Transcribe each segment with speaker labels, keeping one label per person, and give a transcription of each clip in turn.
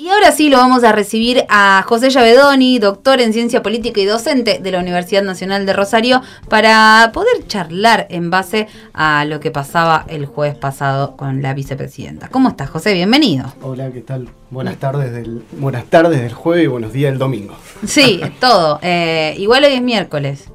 Speaker 1: Y ahora sí lo vamos a recibir a José Llavedoni, doctor en ciencia política y docente de la Universidad Nacional de Rosario, para poder charlar en base a lo que pasaba el jueves pasado con la vicepresidenta. ¿Cómo estás, José? Bienvenido.
Speaker 2: Hola, ¿qué tal? Buenas tardes del, buenas tardes del jueves y buenos días del domingo.
Speaker 1: Sí, todo. Eh, igual hoy es miércoles.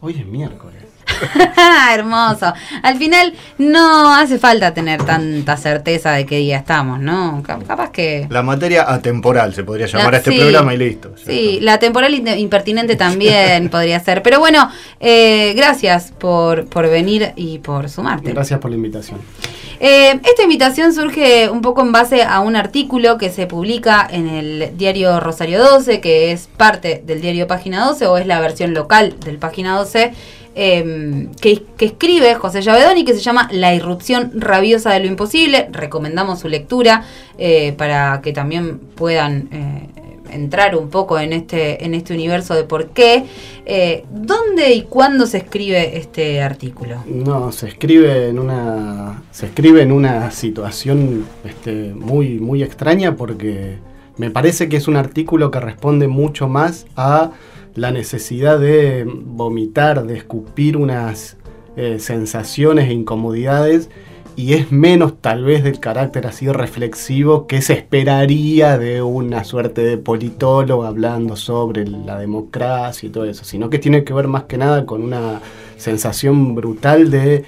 Speaker 2: hoy es miércoles.
Speaker 1: Hermoso. Al final no hace falta tener tanta certeza de qué día estamos, ¿no? Capaz que...
Speaker 2: La materia atemporal se podría llamar a este programa y listo.
Speaker 1: Sí, la temporal impertinente también podría ser. Pero bueno, eh, gracias por, por venir y por sumarte.
Speaker 2: Gracias por la invitación.
Speaker 1: Eh, esta invitación surge un poco en base a un artículo que se publica en el diario Rosario 12, que es parte del diario Página 12 o es la versión local del Página 12 Em, que, escribe José Llavedoni, que se llama La irrupción rabiosa de lo imposible. Recomendamos su lectura eh, para que también puedan eh, entrar un poco en este, en este universo de por qué. Eh, ¿Dónde y cuándo se escribe este artículo?
Speaker 2: No, se escribe en una, se escribe en una situación este, muy, muy extraña porque me parece que es un artículo que responde mucho más a la necesidad de vomitar, de escupir unas eh, sensaciones e incomodidades y es menos tal vez del carácter así reflexivo que se esperaría de una suerte de politólogo hablando sobre la democracia y todo eso, sino que tiene que ver más que nada con una sensación brutal de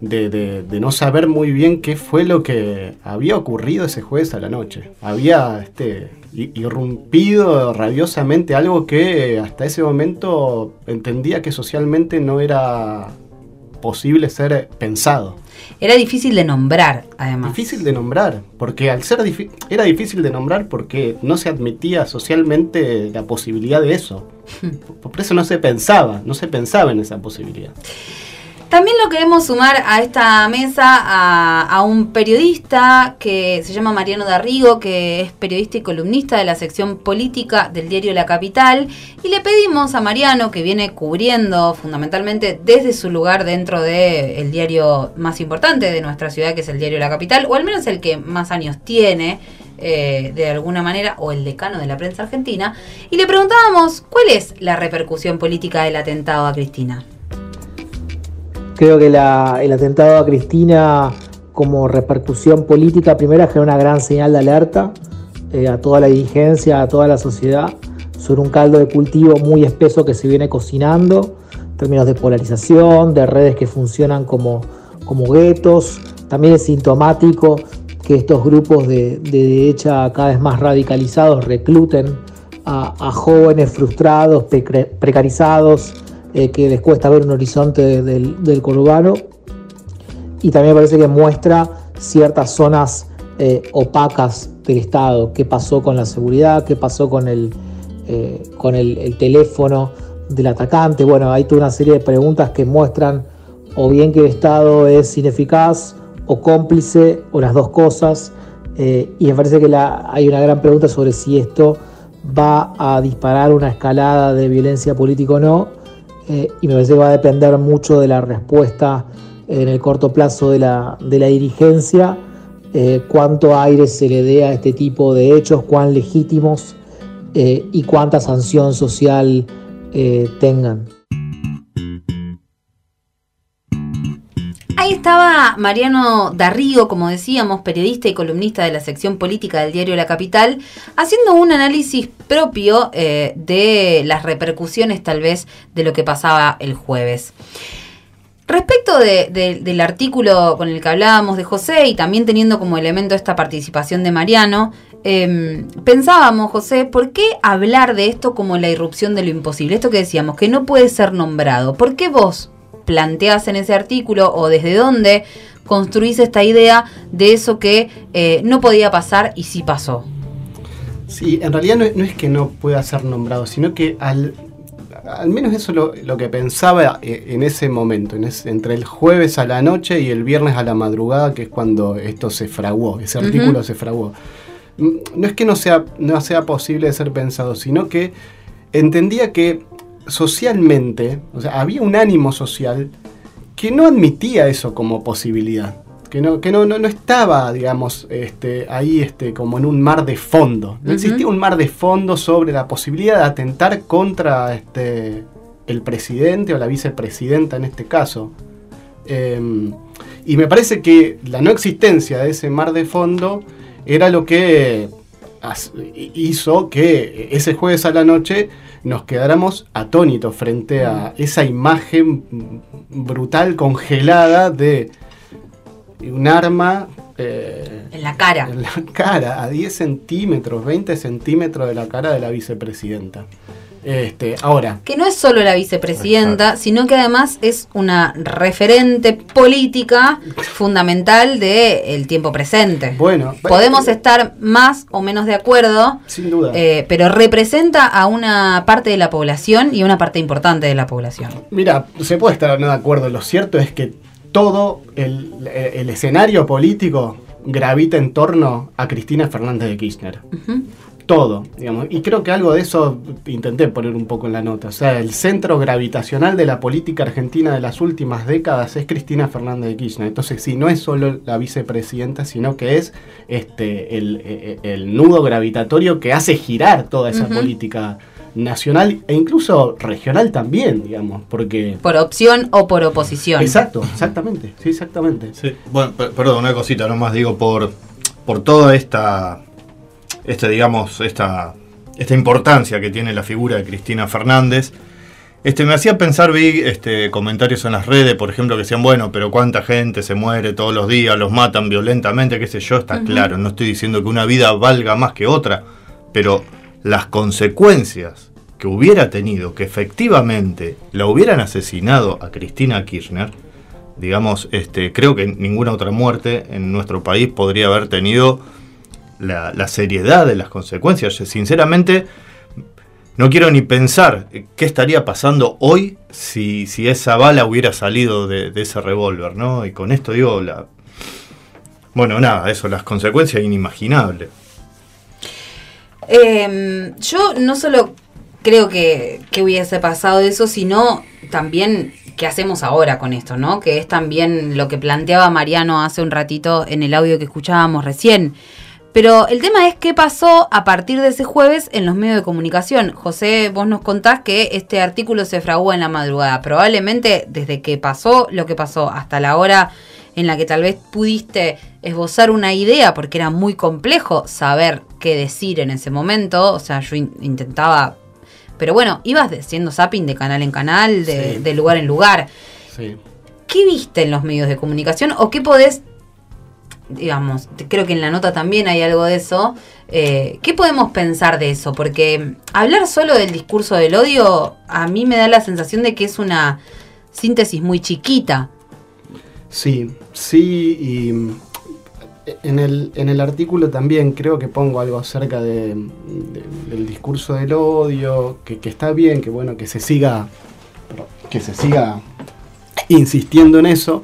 Speaker 2: de, no saber muy bien qué fue lo que había ocurrido ese jueves a la noche. Había este, irrumpido rabiosamente algo que hasta ese momento entendía que socialmente no era posible ser pensado.
Speaker 1: Era difícil de nombrar, además.
Speaker 2: Difícil de nombrar, porque al ser era difícil de nombrar porque no se admitía socialmente la posibilidad de eso. Por eso no se pensaba, no se pensaba en esa posibilidad.
Speaker 1: También lo queremos sumar a esta mesa a, un periodista que se llama Mariano Darrigo, que es periodista y columnista de la sección política del diario La Capital. Y le pedimos a Mariano, que viene cubriendo fundamentalmente desde su lugar dentro del diario más importante de nuestra ciudad, que es el diario La Capital, o al menos el que más años tiene. Eh, de alguna manera, o el decano de la prensa argentina, y le preguntábamos cuál es la repercusión política del atentado a Cristina.
Speaker 3: Creo que el atentado a Cristina como repercusión política primera genera una gran señal de alerta eh, a toda la dirigencia, a toda la sociedad, sobre un caldo de cultivo muy espeso que se viene cocinando, en términos de polarización, de redes que funcionan como, como guetos. También es sintomático que estos grupos de, derecha cada vez más radicalizados recluten a, jóvenes frustrados, precarizados, eh, que les cuesta ver un horizonte del, del conurbano. Y también me parece que muestra ciertas zonas eh, opacas del Estado, qué pasó con la seguridad, qué pasó con el, eh, con el, teléfono del atacante. Bueno, hay toda una serie de preguntas que muestran o bien que el Estado es ineficaz o cómplice o las dos cosas. y me parece que hay una gran pregunta sobre si esto va a disparar una escalada de violencia política o no eh, y me parece que va a depender mucho de la respuesta en el corto plazo de la, dirigencia, eh, cuánto aire se le dé a este tipo de hechos, cuán legítimos eh, y cuánta sanción social tengan.
Speaker 1: Estaba Mariano Darrigo, como decíamos, periodista y columnista de la sección política del diario La Capital, haciendo un análisis propio eh, de las repercusiones tal vez de lo que pasaba el jueves. Respecto del artículo con el que hablábamos de José y también teniendo como elemento esta participación de Mariano, em, pensábamos, José, ¿por qué hablar de esto como la irrupción de lo imposible? Esto que decíamos, que no puede ser nombrado. ¿Por qué vos planteas en ese artículo o desde dónde construís esta idea de eso que eh, no podía pasar y sí pasó.
Speaker 2: Sí, en realidad no, es que no pueda ser nombrado, sino que al, al menos eso lo, lo que pensaba eh, en ese momento, en entre el jueves a la noche y el viernes a la madrugada, que es cuando esto se fraguó, ese artículo se fraguó. Mm, no es que no sea, no sea posible de ser pensado, sino que entendía que socialmente, o sea, había un ánimo social que no admitía eso como posibilidad, que no, que no, no, no estaba, digamos, este, ahí este, como en un mar de fondo. No existía un mar de fondo sobre la posibilidad de atentar contra este, el presidente o la vicepresidenta en este caso. Em, y me parece que la no existencia de ese mar de fondo era lo que hizo que ese jueves a la noche nos quedáramos atónitos frente a esa imagen brutal, congelada de un arma...
Speaker 1: Eh, en la cara.
Speaker 2: En la cara, a 10 centímetros, 20 centímetros de la cara de la vicepresidenta. Este, ahora.
Speaker 1: Que no es solo la vicepresidenta, sino que además es una referente política fundamental del tiempo presente.
Speaker 2: Bueno,
Speaker 1: podemos estar más o menos de acuerdo.
Speaker 2: Sin duda.
Speaker 1: Eh, pero representa a una parte de la población y una parte importante de la población.
Speaker 2: Mira, se puede estar no de acuerdo. Lo cierto es que todo el, escenario político gravita en torno a Cristina Fernández de Kirchner todo, digamos. Y creo que algo de eso intenté poner un poco en la nota. O sea, el centro gravitacional de la política argentina de las últimas décadas es Cristina Fernández de Kirchner. Entonces, sí, no es solo la vicepresidenta, sino que es este el, nudo gravitatorio que hace girar toda esa política nacional e incluso regional también, digamos, porque...
Speaker 1: Por opción o por oposición.
Speaker 2: Exacto, exactamente, sí, exactamente.
Speaker 4: Sí, bueno, perdón, una cosita nomás, digo, por, por toda esta esta, digamos, esta, esta importancia que tiene la figura de Cristina Fernández. Este, me hacía pensar, vi este, comentarios en las redes, por ejemplo, que decían, bueno, pero cuánta gente se muere todos los días, los matan violentamente, qué sé yo, está claro, no estoy diciendo que una vida valga más que otra, pero las consecuencias que hubiera tenido, que efectivamente la hubieran asesinado a Cristina Kirchner, digamos, este, creo que ninguna otra muerte en nuestro país podría haber tenido la, seriedad de las consecuencias. Sinceramente, no quiero ni pensar qué estaría pasando hoy si, esa bala hubiera salido de, ese revólver, ¿no? Y con esto digo, la, bueno, nada, eso, las consecuencias inimaginables.
Speaker 1: Em, yo no solo creo que, que, hubiese pasado eso, sino también qué hacemos ahora con esto, ¿no? Que es también lo que planteaba Mariano hace un ratito en el audio que escuchábamos recién. Pero el tema es qué pasó a partir de ese jueves en los medios de comunicación. José, vos nos contás que este artículo se fragua en la madrugada. Probablemente desde que pasó lo que pasó hasta la hora en la que tal vez pudiste esbozar una idea, porque era muy complejo saber qué decir en ese momento. O sea, yo intentaba... Pero bueno, ibas haciendo zapping de canal en canal, de, de lugar en lugar. Sí. ¿Qué viste en los medios de comunicación o qué podés digamos, creo que en la nota también hay algo de eso. Eh, ¿Qué podemos pensar de eso? Porque hablar solo del discurso del odio a mí me da la sensación de que es una síntesis muy chiquita.
Speaker 2: Sí, sí, y en el, en el artículo también creo que pongo algo acerca de, del discurso del odio, que, que, está bien, que bueno, que se siga, que se siga insistiendo en eso,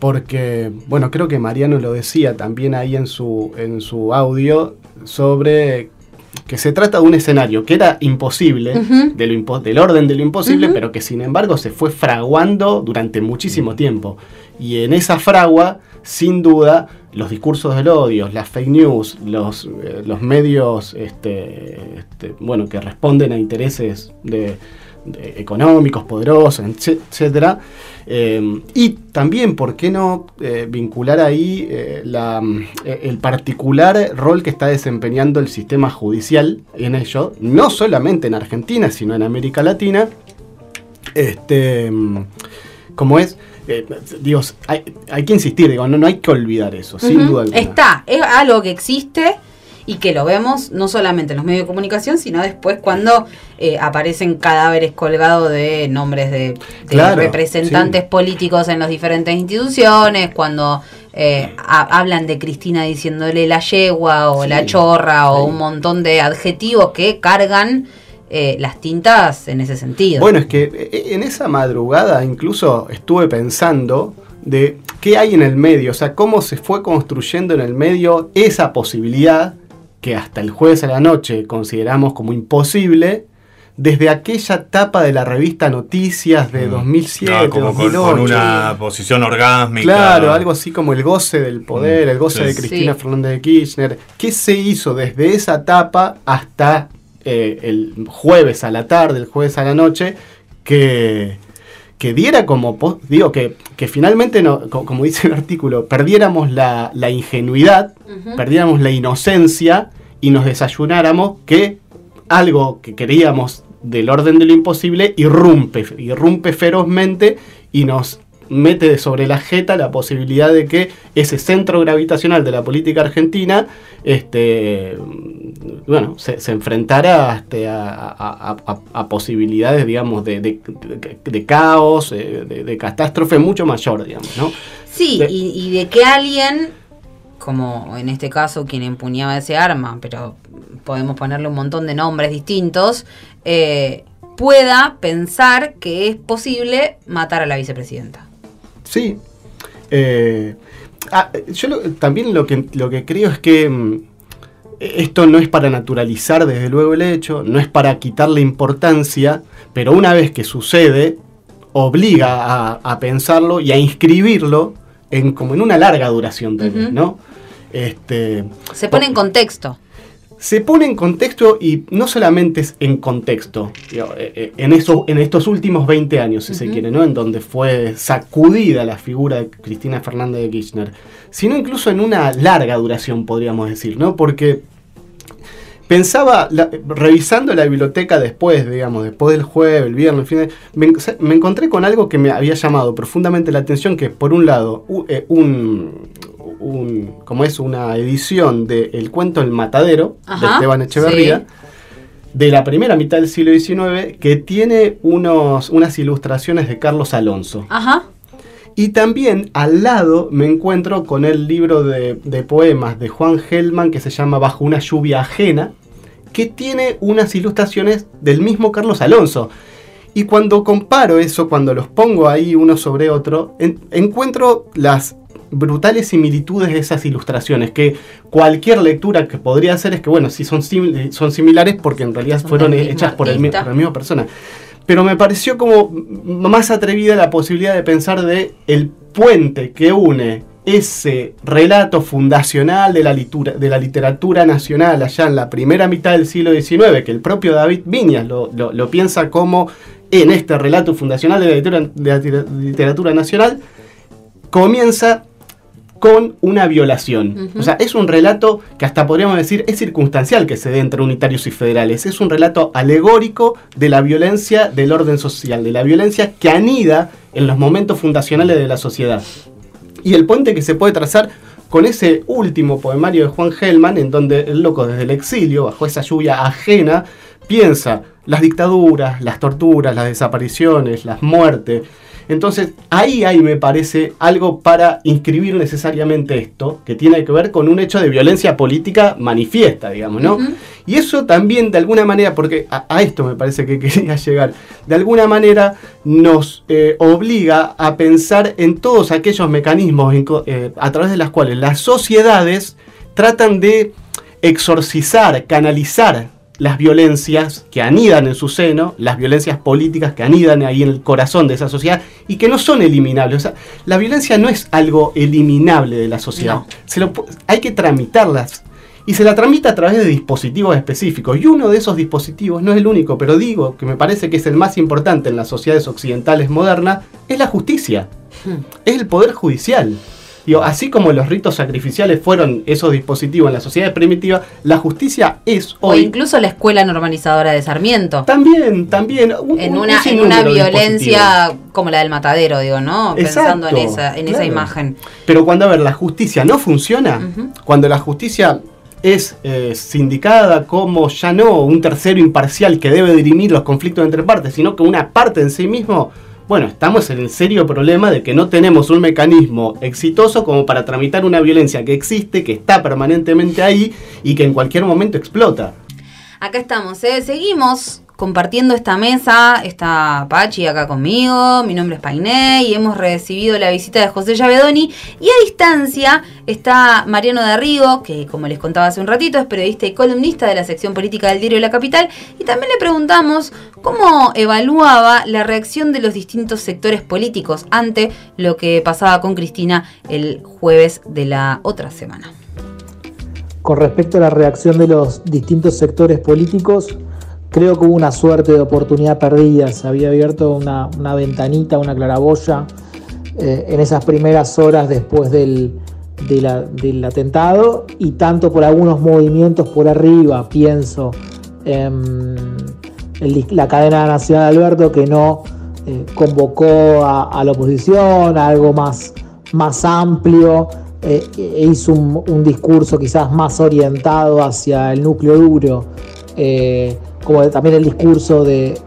Speaker 2: porque, bueno, creo que Mariano lo decía también ahí en su, en su audio sobre que se trata de un escenario que era imposible, del orden de lo imposible, pero que sin embargo se fue fraguando durante muchísimo tiempo. Y en esa fragua, sin duda, los discursos del odio, las fake news, los, eh, los medios este, este, bueno, que responden a intereses de, económicos, poderosos, etcétera, eh, y también, ¿por qué no eh, vincular ahí eh, el particular rol que está desempeñando el sistema judicial en ello, no solamente en Argentina, sino en América Latina? Este, como es, Dios, hay, que insistir, digo, no, no hay que olvidar eso, sin duda alguna.
Speaker 1: Está, es algo que existe y que lo vemos no solamente en los medios de comunicación, sino después cuando eh, aparecen cadáveres colgados de nombres de, representantes políticos en las diferentes instituciones, cuando eh, hablan de Cristina diciéndole la yegua o la chorra o un montón de adjetivos que cargan eh, las tintas en ese sentido.
Speaker 2: Bueno, es que en esa madrugada incluso estuve pensando de qué hay en el medio, o sea, cómo se fue construyendo en el medio esa posibilidad que hasta el jueves a la noche consideramos como imposible desde aquella etapa de la revista Noticias de 2007,
Speaker 4: Ah, como con,
Speaker 2: 2008.
Speaker 4: con una posición orgásmica.
Speaker 2: Claro, algo así como el goce del poder,
Speaker 4: Mm,
Speaker 2: el goce
Speaker 4: sí.
Speaker 2: de Cristina
Speaker 1: Sí.
Speaker 2: Fernández de Kirchner. ¿Qué se hizo desde esa etapa hasta eh, el jueves a la tarde, el jueves a la noche, que, que diera como, digo, que, que finalmente, no, co- como dice el artículo, perdiéramos la, la ingenuidad, perdiéramos la inocencia y nos desayunáramos que algo que queríamos del orden de lo imposible irrumpe, irrumpe ferozmente y nos mete sobre la jeta la posibilidad de que ese centro gravitacional de la política argentina este bueno se, se enfrentara este, a, a- a- a- a posibilidades digamos de, de- caos eh, de, catástrofe mucho mayor digamos ¿no?
Speaker 1: Sí, y, y de que alguien, como en este caso quien empuñaba ese arma, pero podemos ponerle un montón de nombres distintos, eh, pueda pensar que es posible matar a la vicepresidenta.
Speaker 2: Sí. Eh, ah, yo lo- también lo que, lo que creo es que mm, esto no es para naturalizar desde luego el hecho, no es para quitarle importancia, pero una vez que sucede, obliga a, a pensarlo y a inscribirlo en como en una larga duración también. ¿no? Este,
Speaker 1: Se pone en contexto.
Speaker 2: se pone en contexto y no solamente es en contexto, eh, eh, en, eso, en estos últimos 20 años, si se quiere, ¿no? En donde fue sacudida la figura de Cristina Fernández de Kirchner, sino incluso en una larga duración, podríamos decir, ¿no? Porque pensaba, la- revisando la biblioteca después, digamos, después del jueves, el viernes, el fin de- me, en- me encontré con algo que me había llamado profundamente la atención, que por un lado, eh, un, un- como es una edición de El cuento El Matadero, de Esteban Echeverría,
Speaker 1: sí.
Speaker 2: de la primera mitad del siglo XIX, que tiene unos, unas ilustraciones de Carlos Alonso.
Speaker 1: Ajá.
Speaker 2: Y también al lado me encuentro con el libro de, de poemas de Juan Gelman que se llama Bajo una lluvia ajena, que tiene unas ilustraciones del mismo Carlos Alonso. Y cuando comparo eso, cuando los pongo ahí uno sobre otro, en- encuentro las brutales similitudes de esas ilustraciones, que cualquier lectura que podría hacer es que, bueno, sí son, sim- son similares porque en realidad
Speaker 1: Son
Speaker 2: fueron hechas el, por la misma persona. Pero me pareció como más atrevida la posibilidad de pensar de el puente que une ese relato fundacional de la, de la literatura nacional allá en la primera mitad del siglo XIX, que el propio David Viñas lo, lo- piensa como en este relato fundacional de la literatura, de la literatura nacional, comienza con una violación. O sea, es un relato que hasta podríamos decir es circunstancial que se dé entre unitarios y federales. Es un relato alegórico de la violencia del orden social, de la violencia que anida en los momentos fundacionales de la sociedad. Y el puente que se puede trazar con ese último poemario de Juan Gelman, en donde el loco desde el exilio, bajo esa lluvia ajena, piensa las dictaduras, las torturas, las desapariciones, las muertes. Entonces, ahí hay, me parece, algo para inscribir necesariamente esto, que tiene que ver con un hecho de violencia política manifiesta, digamos, ¿no? Y eso también, de alguna manera, porque a, a esto me parece que quería llegar, de alguna manera nos eh, obliga a pensar en todos aquellos mecanismos en eh, a través de las cuales las sociedades tratan de exorcizar, canalizar las violencias que anidan en su seno, las violencias políticas que anidan ahí en el corazón de esa sociedad y que no son eliminables. O sea, la violencia no es algo eliminable de la sociedad.
Speaker 1: No.
Speaker 2: Se lo pu- hay que tramitarlas. Y se la tramita a través de dispositivos específicos. Y uno de esos dispositivos, no es el único, pero digo que me parece que es el más importante en las sociedades occidentales modernas, es la justicia.
Speaker 1: Hmm.
Speaker 2: Es el poder judicial. Digo, así como los ritos sacrificiales fueron esos dispositivos en la sociedad primitiva, la justicia es
Speaker 1: O
Speaker 2: hoy
Speaker 1: incluso la escuela normalizadora de Sarmiento.
Speaker 2: también, también. un-
Speaker 1: En
Speaker 2: un- un
Speaker 1: una, en una violencia como la del matadero, digo, ¿no? Pensando en esa, en esa imagen.
Speaker 2: Pero cuando, a ver, la justicia no funciona, cuando la justicia es eh, sindicada como ya no un tercero imparcial que debe dirimir los conflictos entre partes, sino que una parte en sí mismo, bueno, estamos en el serio problema de que no tenemos un mecanismo exitoso como para tramitar una violencia que existe, que está permanentemente ahí y que en cualquier momento explota.
Speaker 1: Acá estamos, ¿eh? seguimos compartiendo esta mesa. Está Pachi acá conmigo, mi nombre es Painé y hemos recibido la visita de José Llavedoni. Y a distancia está Mariano de que como les contaba hace un ratito, es periodista y columnista de la sección política del diario La Capital. Y también le preguntamos cómo evaluaba la reacción de los distintos sectores políticos ante lo que pasaba con Cristina el jueves de la otra semana.
Speaker 3: Con respecto a la reacción de los distintos sectores políticos, creo que hubo una suerte de oportunidad perdida. Se había abierto una, ventanita, una claraboya eh, en esas primeras horas después del, atentado y tanto por algunos movimientos por arriba, pienso, en la cadena nacional de Alberto que no eh, convocó a, la oposición, a algo más, amplio eh, e hizo un, discurso quizás más orientado hacia el núcleo duro, eh, como también el discurso de,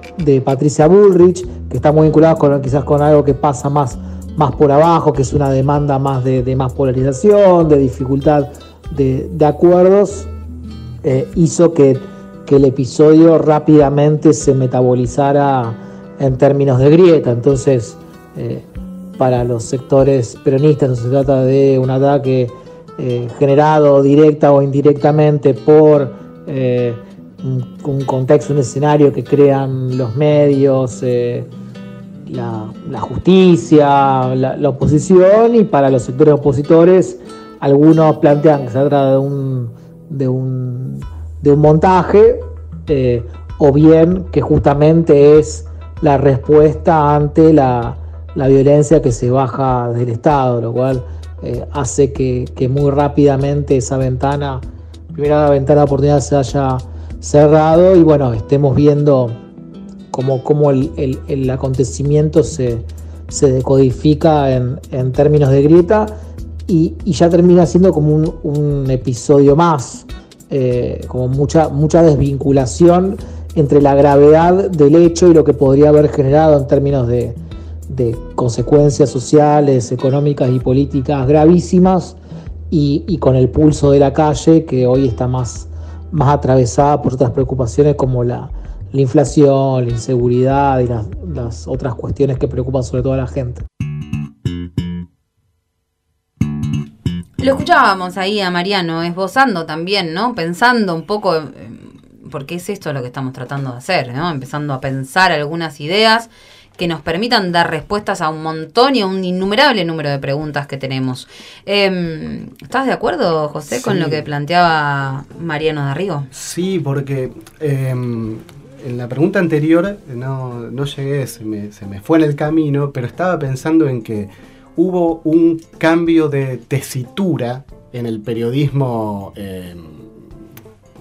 Speaker 3: Patricia Bullrich, que está muy vinculado con, quizás con algo que pasa más, más por abajo, que es una demanda más de, más polarización, de dificultad de, acuerdos, eh, hizo que, que el episodio rápidamente se metabolizara en términos de grieta. Entonces, para los sectores peronistas, no se trata de un ataque eh, generado directa o indirectamente por eh, un, contexto, un escenario que crean los medios, eh, la, justicia, la, oposición, y para los sectores opositores, algunos plantean que se trata de un, de un, de un montaje, o bien que justamente es la respuesta ante la la violencia que se baja del Estado, lo cual eh, hace que, muy rápidamente esa ventana, primera ventana de oportunidad se haya cerrado y bueno, estemos viendo cómo, el, acontecimiento se, decodifica en, términos de grieta y, ya termina siendo como un, episodio más, eh, como mucha, mucha desvinculación entre la gravedad del hecho y lo que podría haber generado en términos de, de consecuencias sociales, económicas y políticas gravísimas y, con el pulso de la calle que hoy está más, más atravesada por otras preocupaciones como la, inflación, la inseguridad y las, otras cuestiones que preocupan sobre todo a la gente.
Speaker 1: Lo escuchábamos ahí a Mariano, esbozando también, ¿no? Pensando un poco, porque es esto lo que estamos tratando de hacer, ¿no? Empezando a pensar algunas ideas que nos permitan dar respuestas a un montón y a un innumerable número de preguntas que tenemos. Em, ¿Estás de acuerdo, José, con lo que planteaba Mariano Darrigo?
Speaker 2: Sí, porque em, en la pregunta anterior no, no llegué, se me, se me fue en el camino, pero estaba pensando en que hubo un cambio de tesitura en el periodismo em,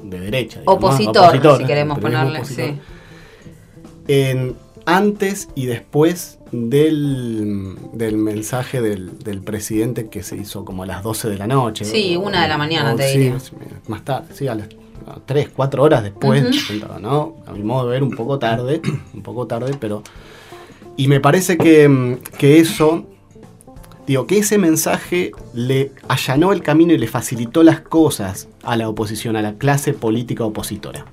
Speaker 2: de derecha.
Speaker 1: opositor, si queremos ponerle. Sí.
Speaker 2: En, antes y después del, mensaje del, presidente que se hizo como a las 12 de la noche.
Speaker 1: Sí, una de la mañana, te diría.
Speaker 2: Más tarde, sí, a las 3, 4 horas después, ¿no? A mi modo de ver, un poco tarde, un poco tarde, pero... Y me parece que, que eso, digo, que ese mensaje le allanó el camino y le facilitó las cosas a la oposición, a la clase política opositora.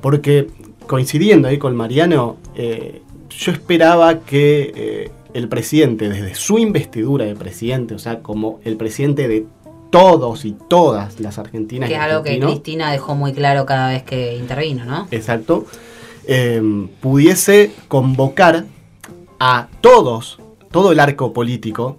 Speaker 2: Porque coincidiendo ahí con Mariano, eh, yo esperaba que eh, el presidente, desde su investidura de presidente, o sea, como el presidente de todos y todas las argentinas.
Speaker 1: Que es algo que Cristina dejó muy claro cada vez que intervino, ¿no?
Speaker 2: Exacto. Eh, pudiese convocar a todos, todo el arco político,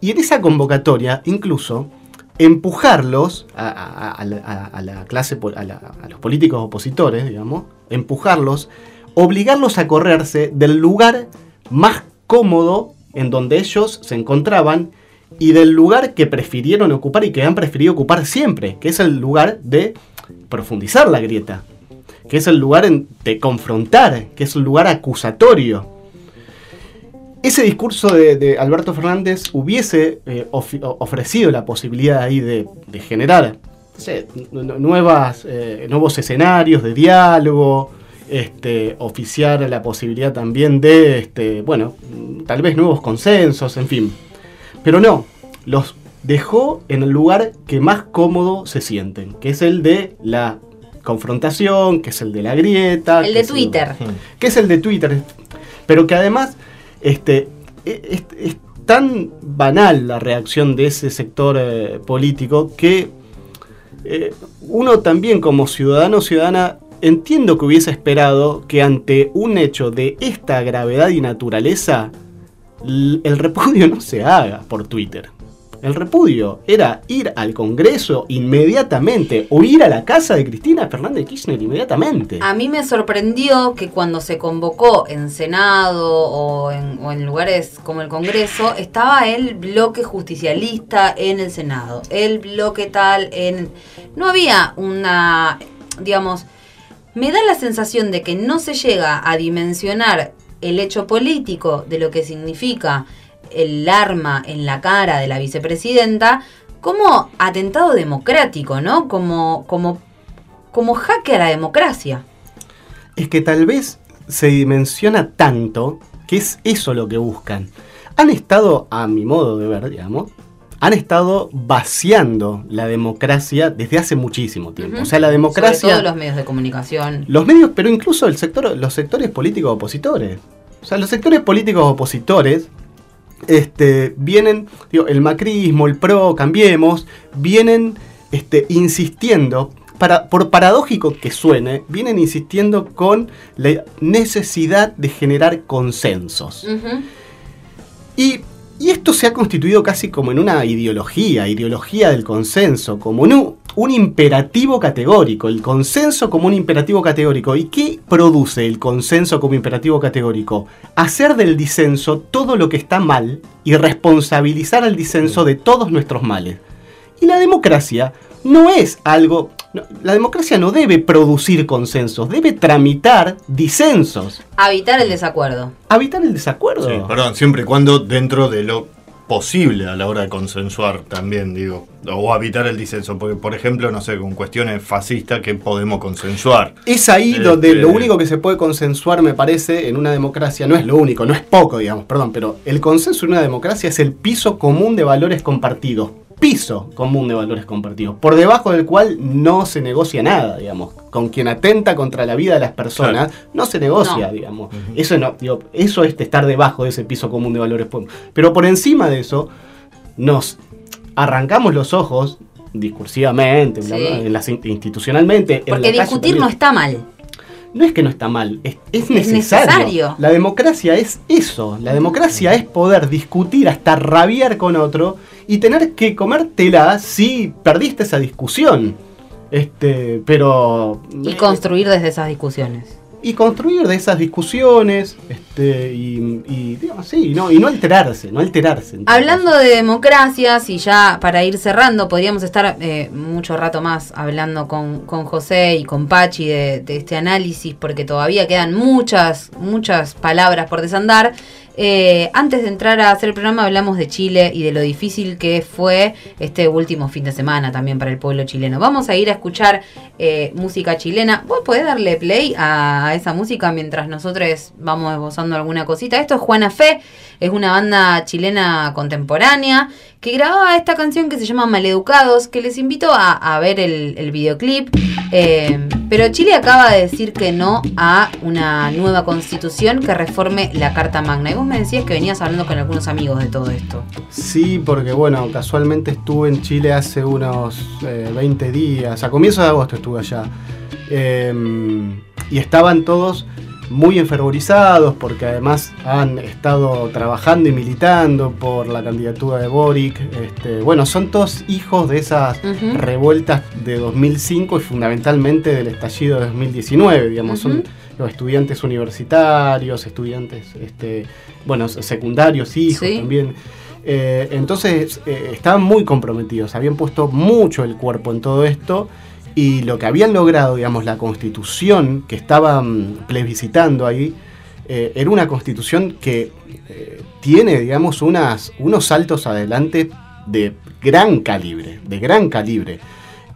Speaker 2: y en esa convocatoria incluso empujarlos a, la, clase, a, los políticos opositores, digamos, empujarlos, obligarlos a correrse del lugar más cómodo en donde ellos se encontraban y del lugar que prefirieron ocupar y que han preferido ocupar siempre, que es el lugar de profundizar la grieta, que es el lugar de confrontar, que es un lugar acusatorio ese discurso de, Alberto Fernández hubiese eh, ofrecido la posibilidad ahí de, generar nuevas, eh, nuevos escenarios de diálogo, este, oficiar la posibilidad también de, este, bueno, tal vez nuevos consensos, en fin. Pero no, los dejó en el lugar que más cómodo se sienten, que es el de la confrontación, que es el de la grieta.
Speaker 1: El de Twitter.
Speaker 2: que es el de Twitter, pero que además este, e- es, tan banal la reacción de ese sector eh, político que eh, uno también como ciudadano o ciudadana entiendo que hubiese esperado que ante un hecho de esta gravedad y naturaleza el repudio no se haga por Twitter. El repudio era ir al Congreso inmediatamente o ir a la casa de Cristina Fernández de Kirchner inmediatamente.
Speaker 1: A mí me sorprendió que cuando se convocó en Senado o en, o en lugares como el Congreso, estaba el bloque justicialista en el Senado, el bloque tal en... No había una, digamos, me da la sensación de que no se llega a dimensionar el hecho político de lo que significa el arma en la cara de la vicepresidenta como atentado democrático, ¿no? Como, como, como jaque a la democracia.
Speaker 2: es que tal vez se dimensiona tanto que es eso lo que buscan. Han estado, a mi modo de ver, digamos, han estado vaciando la democracia desde hace muchísimo tiempo. O sea, la democracia...
Speaker 1: Sobre todo los medios de comunicación.
Speaker 2: Los medios, pero incluso el sector, los sectores políticos opositores. O sea, los sectores políticos opositores este, vienen, digo, el macrismo, el PRO, cambiemos, vienen este, insistiendo, para, por paradójico que suene, vienen insistiendo con la necesidad de generar consensos. Y, y esto se ha constituido casi como en una ideología, ideología del consenso, como en un, imperativo categórico, el consenso como un imperativo categórico. ¿Y qué produce el consenso como imperativo categórico? Hacer del disenso todo lo que está mal y responsabilizar al disenso de todos nuestros males. Y la democracia no es algo... no, la democracia no debe producir consensos, debe tramitar disensos,
Speaker 1: Habitar el desacuerdo.
Speaker 2: habitar el desacuerdo.
Speaker 4: Sí, perdón, siempre y cuando dentro de lo posible a la hora de consensuar también, digo, o evitar el disenso, porque por ejemplo, no sé, con cuestiones fascistas que podemos consensuar.
Speaker 2: Es ahí
Speaker 4: Este-
Speaker 2: donde lo único que se puede consensuar, me parece, en una democracia, no es lo único, no es poco, digamos, perdón, pero el consenso en una democracia es el piso común de valores compartidos. Piso común de valores compartidos, por debajo del cual no se negocia nada, digamos. Con quien atenta contra la vida de las personas, no se negocia,
Speaker 1: No.
Speaker 2: digamos. Eso no, digo, eso es estar debajo de ese piso común de valores. Pero por encima de eso, nos arrancamos los ojos discursivamente, bla,
Speaker 1: Sí.
Speaker 2: bla, en las in- institucionalmente. en
Speaker 1: Porque
Speaker 2: calle
Speaker 1: discutir no está mal.
Speaker 2: No es que no está mal, es, es
Speaker 1: Es
Speaker 2: necesario.
Speaker 1: necesario.
Speaker 2: La democracia es eso. La democracia es poder discutir hasta rabiar con otro y tener que comértela si perdiste esa discusión. Este, pero.
Speaker 1: Y construir desde esas discusiones.
Speaker 2: Y construir de esas discusiones, este, y, y, digamos, sí, no, y no alterarse, no alterarse.
Speaker 1: Hablando de democracias, y ya para ir cerrando, podríamos estar eh, mucho rato más hablando con, con José y con Pachi de, de este análisis, porque todavía quedan muchas, muchas palabras por desandar. Eh, antes de entrar a hacer el programa hablamos de Chile y de lo difícil que fue este último fin de semana también para el pueblo chileno. Vamos a ir a escuchar eh, música chilena. ¿Vos podés darle play a, esa música mientras nosotros vamos esbozando alguna cosita? Esto es Juana Fe, es una banda chilena contemporánea que grababa esta canción que se llama Maleducados, que les invito a, a ver el, el videoclip. Eh, pero Chile acaba de decir que no a una nueva constitución que reforme la Carta Magna. Y vos me decías que venías hablando con algunos amigos de todo esto.
Speaker 2: Sí, porque bueno, casualmente estuve en Chile hace unos eh, 20 días, a comienzos de agosto estuve allá. Eh, y estaban todos muy enfervorizados porque además han estado trabajando y militando por la candidatura de Boric. Este, bueno, son todos hijos de esas revueltas de 2005 y fundamentalmente del estallido de 2019, digamos, son los estudiantes universitarios, estudiantes, este, bueno, secundarios, hijos
Speaker 1: Sí.
Speaker 2: también. Eh, entonces eh, estaban muy comprometidos, habían puesto mucho el cuerpo en todo esto y lo que habían logrado, digamos, la constitución que estaban plebiscitando ahí, eh, era una constitución que eh, tiene, digamos, unos saltos adelante de gran calibre, de gran calibre.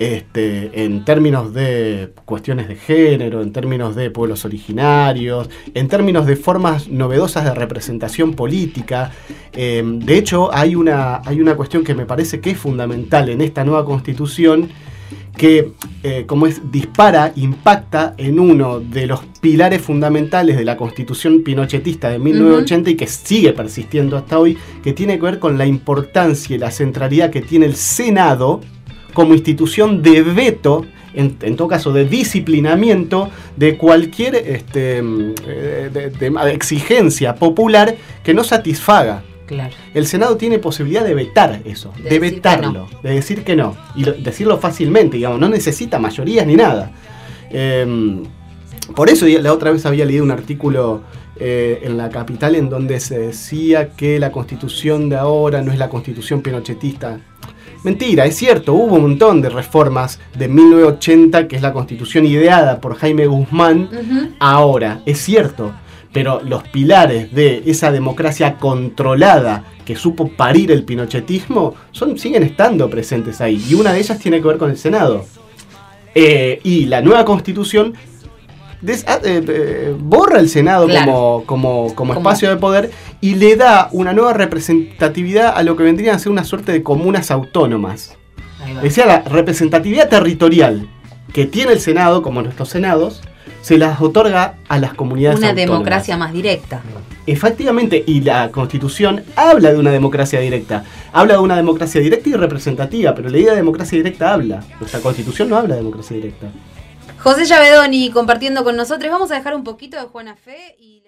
Speaker 2: Este, en términos de cuestiones de género, en términos de pueblos originarios, en términos de formas novedosas de representación política. Eh, de hecho, hay una, hay una cuestión que me parece que es fundamental en esta nueva constitución, que eh, como es dispara, impacta en uno de los pilares fundamentales de la constitución pinochetista de 1980 y que sigue persistiendo hasta hoy, que tiene que ver con la importancia y la centralidad que tiene el Senado como institución de veto en, todo caso, de disciplinamiento de cualquier este, mm, de, exigencia popular que no satisfaga.
Speaker 1: Claro.
Speaker 2: El Senado tiene posibilidad de vetar eso, de, vetarlo, de decir que no, y decirlo fácilmente, digamos, no necesita mayorías ni nada. Em, por eso la otra vez había leído un artículo eh, en la capital en donde se decía que la constitución de ahora no es la constitución pinochetista Mentira, es cierto, hubo un montón de reformas de 1980, que es la constitución ideada por Jaime Guzmán, ahora, es cierto, pero los pilares de esa democracia controlada que supo parir el pinochetismo son, siguen estando presentes ahí, y una de ellas tiene que ver con el Senado. Eh, y la nueva constitución Ah, eh, eh, borra el Senado como, como, espacio de poder y le da una nueva representatividad a lo que vendrían a ser una suerte de comunas autónomas. Decía la representatividad territorial que tiene el Senado, como nuestros senados, se las otorga a las comunidades
Speaker 1: una democracia más directa.
Speaker 2: Efectivamente, y la Constitución habla de una democracia directa. Habla de una democracia directa y representativa, pero la idea de democracia directa habla. Nuestra Constitución no habla de democracia directa.
Speaker 1: José Llavedoni compartiendo con nosotros. Vamos a dejar un poquito de Juana Fe y...